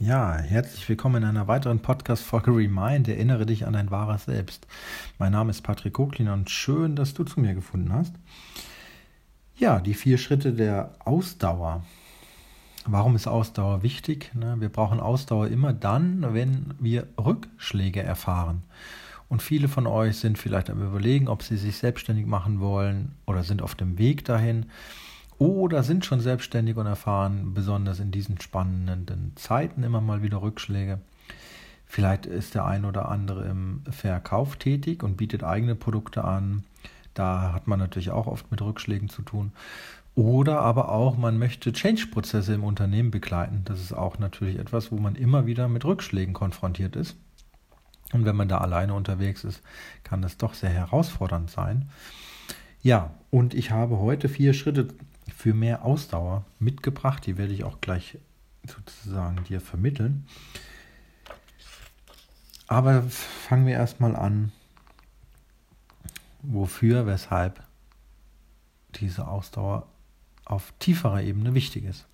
Ja, herzlich willkommen in einer weiteren Podcast-Folge Remind. Erinnere dich an dein wahres Selbst. Mein Name ist Patrick Koklin und schön, dass du zu mir gefunden hast. Ja, die vier Schritte der Ausdauer. Warum ist Ausdauer wichtig? Ne, wir brauchen Ausdauer immer dann, wenn wir Rückschläge erfahren. Und viele von euch sind vielleicht am Überlegen, ob sie sich selbstständig machen wollen oder sind auf dem Weg dahin oder sind schon selbstständig und erfahren besonders in diesen spannenden Zeiten immer mal wieder Rückschläge. Vielleicht ist der ein oder andere im Verkauf tätig und bietet eigene Produkte an. Da hat man natürlich auch oft mit Rückschlägen zu tun. Oder aber auch, man möchte Change-Prozesse im Unternehmen begleiten. Das ist auch natürlich etwas, wo man immer wieder mit Rückschlägen konfrontiert ist. Und wenn man da alleine unterwegs ist, kann das doch sehr herausfordernd sein. Ja, und ich habe heute vier Schritte für mehr Ausdauer mitgebracht. Die werde ich auch gleich sozusagen dir vermitteln. Aber fangen wir erstmal an, wofür, weshalb diese Ausdauer auf tieferer Ebene wichtig ist.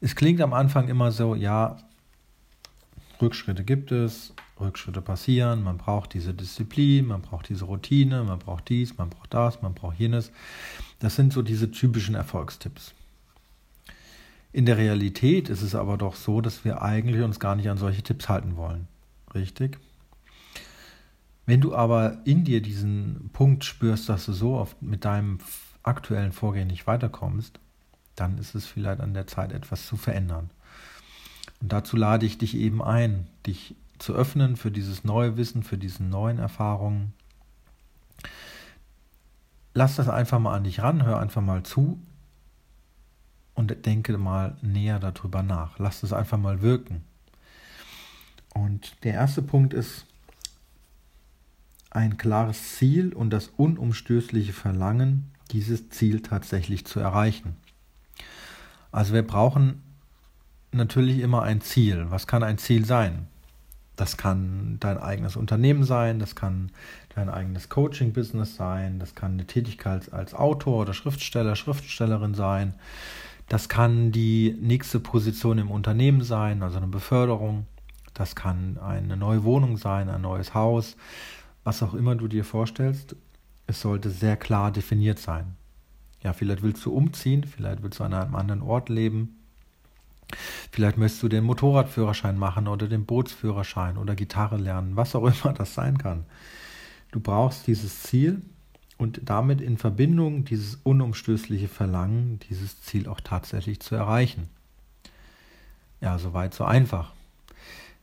Es klingt am Anfang immer so, ja, Rückschritte gibt es, Rückschritte passieren, man braucht diese Disziplin, man braucht diese Routine, man braucht dies, man braucht das, man braucht jenes. Das sind so diese typischen Erfolgstipps. In der Realität ist es aber doch so, dass wir eigentlich uns gar nicht an solche Tipps halten wollen. Richtig? Wenn du aber in dir diesen Punkt spürst, dass du so oft mit deinem aktuellen Vorgehen nicht weiterkommst, dann ist es vielleicht an der Zeit, etwas zu verändern. Und dazu lade ich dich eben ein, dich zu öffnen für dieses neue Wissen, für diese neuen Erfahrungen. Lass das einfach mal an dich ran, hör einfach mal zu und denke mal näher darüber nach. Lass es einfach mal wirken. Und der erste Punkt ist ein klares Ziel und das unumstößliche Verlangen, dieses Ziel tatsächlich zu erreichen. Also wir brauchen natürlich immer ein Ziel. Was kann ein Ziel sein? Das kann dein eigenes Unternehmen sein, das kann dein eigenes Coaching-Business sein, das kann eine Tätigkeit als Autor oder Schriftsteller, Schriftstellerin sein, das kann die nächste Position im Unternehmen sein, also eine Beförderung, das kann eine neue Wohnung sein, ein neues Haus, was auch immer du dir vorstellst, es sollte sehr klar definiert sein. Ja, vielleicht willst du umziehen, vielleicht willst du an einem anderen Ort leben, Vielleicht möchtest du den Motorradführerschein machen oder den Bootsführerschein oder Gitarre lernen, was auch immer das sein kann. Du brauchst dieses Ziel und damit in Verbindung dieses unumstößliche Verlangen, dieses Ziel auch tatsächlich zu erreichen. Ja, soweit so einfach.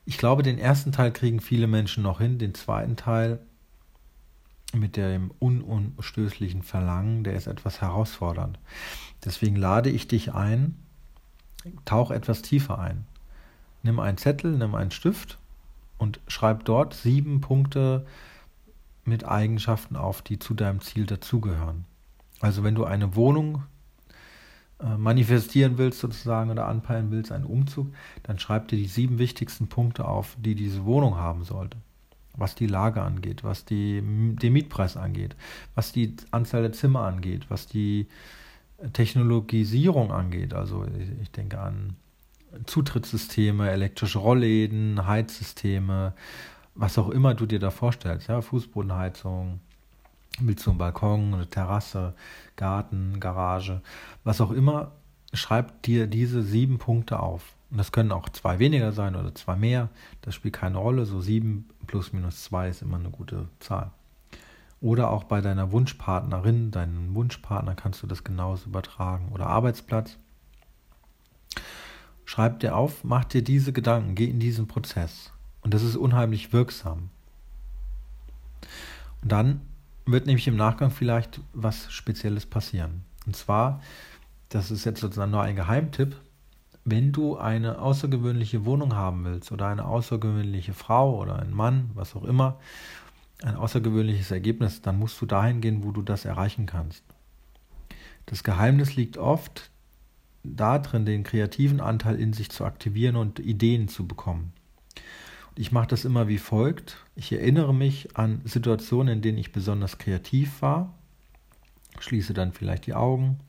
Ich glaube, den ersten Teil kriegen viele Menschen noch hin, den zweiten Teil mit dem unumstößlichen Verlangen, der ist etwas herausfordernd. Deswegen lade ich dich ein, tauch etwas tiefer ein. Nimm einen Zettel, nimm einen Stift und schreib dort sieben Punkte mit Eigenschaften auf, die zu deinem Ziel dazugehören. Also wenn du eine Wohnung äh, manifestieren willst sozusagen oder anpeilen willst, einen Umzug, dann schreib dir die sieben wichtigsten Punkte auf, die diese Wohnung haben sollte. Was die Lage angeht, was die, den Mietpreis angeht, was die Anzahl der Zimmer angeht, was die Technologisierung angeht, also ich denke an Zutrittssysteme, elektrische Rollläden, Heizsysteme, was auch immer du dir da vorstellst, ja, Fußbodenheizung, willst du einen Balkon, eine Terrasse, Garten, Garage, was auch immer, schreib dir diese sieben Punkte auf. Und das können auch zwei weniger sein oder zwei mehr, das spielt keine Rolle, so sieben plus minus zwei ist immer eine gute Zahl. Oder auch bei deiner Wunschpartnerin, deinem Wunschpartner kannst du das genauso übertragen. Oder Arbeitsplatz. Schreib dir auf, mach dir diese Gedanken, geh in diesen Prozess. Und das ist unheimlich wirksam. Und dann wird nämlich im Nachgang vielleicht was Spezielles passieren. Und zwar, das ist jetzt sozusagen nur ein Geheimtipp, wenn du eine außergewöhnliche Wohnung haben willst oder eine außergewöhnliche Frau oder einen Mann, was auch immer, ein außergewöhnliches Ergebnis, dann musst du dahin gehen, wo du das erreichen kannst. Das Geheimnis liegt oft darin, den kreativen Anteil in sich zu aktivieren und Ideen zu bekommen. Ich mache das immer wie folgt. Ich erinnere mich an Situationen, in denen ich besonders kreativ war, schließe dann vielleicht die Augen,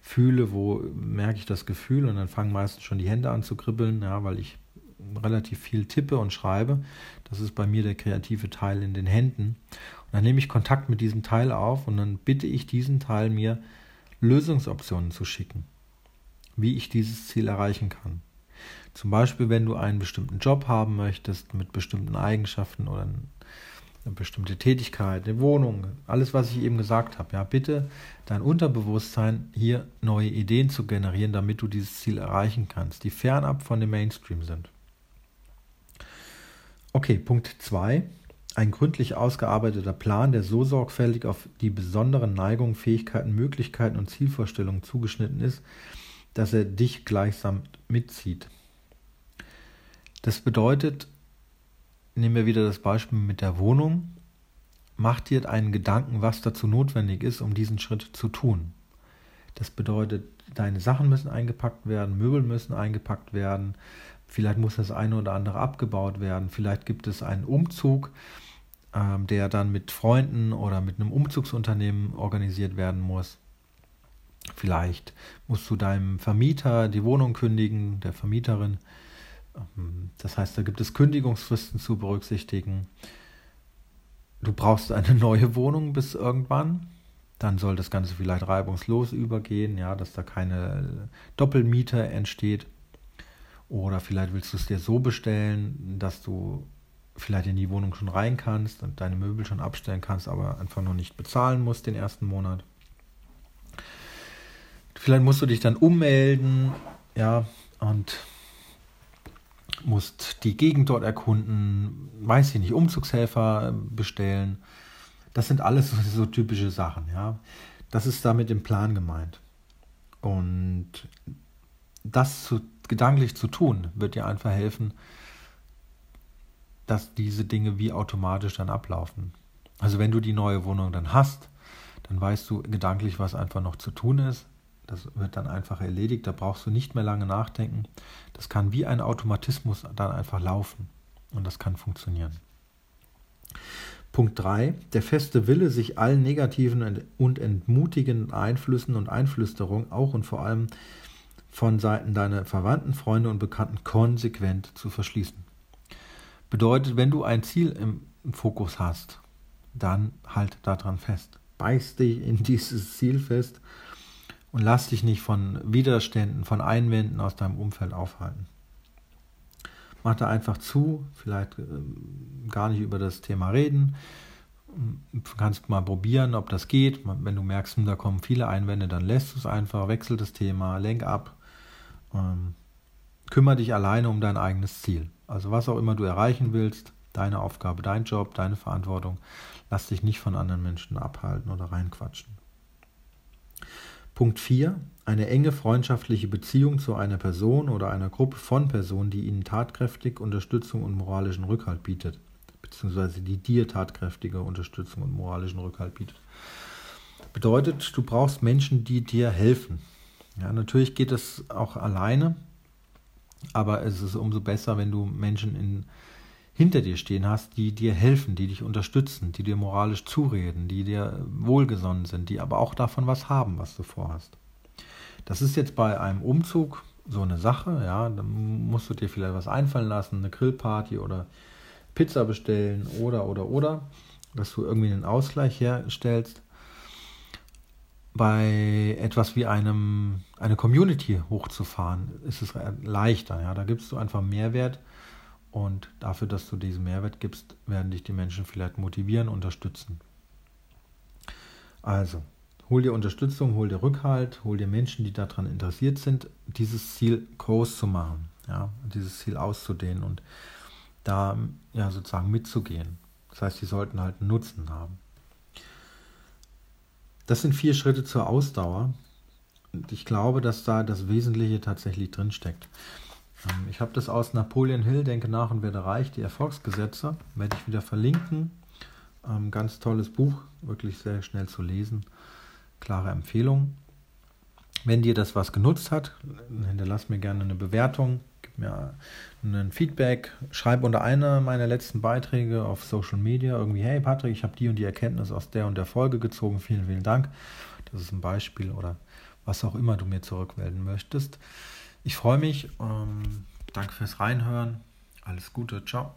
fühle, wo merke ich das Gefühl und dann fangen meistens schon die Hände an zu kribbeln, ja, weil ich relativ viel tippe und schreibe. Das ist bei mir der kreative Teil in den Händen. Und dann nehme ich Kontakt mit diesem Teil auf und dann bitte ich diesen Teil mir Lösungsoptionen zu schicken, wie ich dieses Ziel erreichen kann. Zum Beispiel, wenn du einen bestimmten Job haben möchtest mit bestimmten Eigenschaften oder eine bestimmte Tätigkeit, eine Wohnung, alles, was ich eben gesagt habe. Ja, bitte dein Unterbewusstsein hier neue Ideen zu generieren, damit du dieses Ziel erreichen kannst, die fernab von dem Mainstream sind. Okay, Punkt 2. Ein gründlich ausgearbeiteter Plan, der so sorgfältig auf die besonderen Neigungen, Fähigkeiten, Möglichkeiten und Zielvorstellungen zugeschnitten ist, dass er dich gleichsam mitzieht. Das bedeutet, nehmen wir wieder das Beispiel mit der Wohnung, mach dir einen Gedanken, was dazu notwendig ist, um diesen Schritt zu tun. Das bedeutet, deine Sachen müssen eingepackt werden, Möbel müssen eingepackt werden, vielleicht muss das eine oder andere abgebaut werden, vielleicht gibt es einen Umzug, ähm, der dann mit Freunden oder mit einem Umzugsunternehmen organisiert werden muss. Vielleicht musst du deinem Vermieter die Wohnung kündigen, der Vermieterin. Ähm, das heißt, da gibt es Kündigungsfristen zu berücksichtigen. Du brauchst eine neue Wohnung bis irgendwann. Dann soll das Ganze vielleicht reibungslos übergehen, ja, dass da keine Doppelmiete entsteht. Oder vielleicht willst du es dir so bestellen, dass du vielleicht in die Wohnung schon rein kannst und deine Möbel schon abstellen kannst, aber einfach noch nicht bezahlen musst den ersten Monat. Vielleicht musst du dich dann ummelden, ja, und musst die Gegend dort erkunden, weiß ich nicht, Umzugshelfer bestellen. Das sind alles so, so typische Sachen, ja. Das ist damit im Plan gemeint. Und das zu, gedanklich zu tun, wird dir einfach helfen, dass diese Dinge wie automatisch dann ablaufen. Also wenn du die neue Wohnung dann hast, dann weißt du gedanklich, was einfach noch zu tun ist. Das wird dann einfach erledigt, da brauchst du nicht mehr lange nachdenken. Das kann wie ein Automatismus dann einfach laufen und das kann funktionieren. Punkt 3. Der feste Wille, sich allen negativen und entmutigenden Einflüssen und Einflüsterungen auch und vor allem von Seiten deiner Verwandten, Freunde und Bekannten konsequent zu verschließen. Bedeutet, wenn du ein Ziel im Fokus hast, dann halt daran fest. Beiß dich in dieses Ziel fest und lass dich nicht von Widerständen, von Einwänden aus deinem Umfeld aufhalten. Mach da einfach zu, vielleicht äh, gar nicht über das Thema reden. Du kannst mal probieren, ob das geht. Wenn du merkst, hm, da kommen viele Einwände, dann lässt du es einfach, wechsel das Thema, lenk ab. Ähm, kümmere dich alleine um dein eigenes Ziel. Also was auch immer du erreichen willst, deine Aufgabe, dein Job, deine Verantwortung, lass dich nicht von anderen Menschen abhalten oder reinquatschen. Punkt 4. Eine enge freundschaftliche Beziehung zu einer Person oder einer Gruppe von Personen, die ihnen tatkräftig Unterstützung und moralischen Rückhalt bietet, beziehungsweise die dir tatkräftige Unterstützung und moralischen Rückhalt bietet. Bedeutet, du brauchst Menschen, die dir helfen. Ja, natürlich geht es auch alleine, aber es ist umso besser, wenn du Menschen in, hinter dir stehen hast, die dir helfen, die dich unterstützen, die dir moralisch zureden, die dir wohlgesonnen sind, die aber auch davon was haben, was du vorhast. Das ist jetzt bei einem Umzug so eine Sache, ja, da musst du dir vielleicht was einfallen lassen, eine Grillparty oder Pizza bestellen oder oder oder, dass du irgendwie einen Ausgleich herstellst bei etwas wie einem eine Community hochzufahren, ist es leichter. Ja? Da gibst du einfach Mehrwert und dafür, dass du diesen Mehrwert gibst, werden dich die Menschen vielleicht motivieren, unterstützen. Also, hol dir Unterstützung, hol dir Rückhalt, hol dir Menschen, die daran interessiert sind, dieses Ziel groß zu machen, ja, dieses Ziel auszudehnen und da ja sozusagen mitzugehen. Das heißt, sie sollten halt einen Nutzen haben. Das sind vier Schritte zur Ausdauer. Und ich glaube, dass da das Wesentliche tatsächlich drinsteckt. Ähm, ich habe das aus Napoleon Hill, Denke nach und werde reich, die Erfolgsgesetze, werde ich wieder verlinken. Ähm, ganz tolles Buch, wirklich sehr schnell zu lesen. Klare Empfehlung. Wenn dir das was genutzt hat, hinterlass mir gerne eine Bewertung, gib mir ein Feedback, schreib unter einer meiner letzten Beiträge auf Social Media irgendwie, hey Patrick, ich habe die und die Erkenntnis aus der und der Folge gezogen, vielen, vielen Dank. Das ist ein Beispiel oder was auch immer du mir zurückmelden möchtest. Ich freue mich. Ähm, danke fürs Reinhören. Alles Gute. Ciao.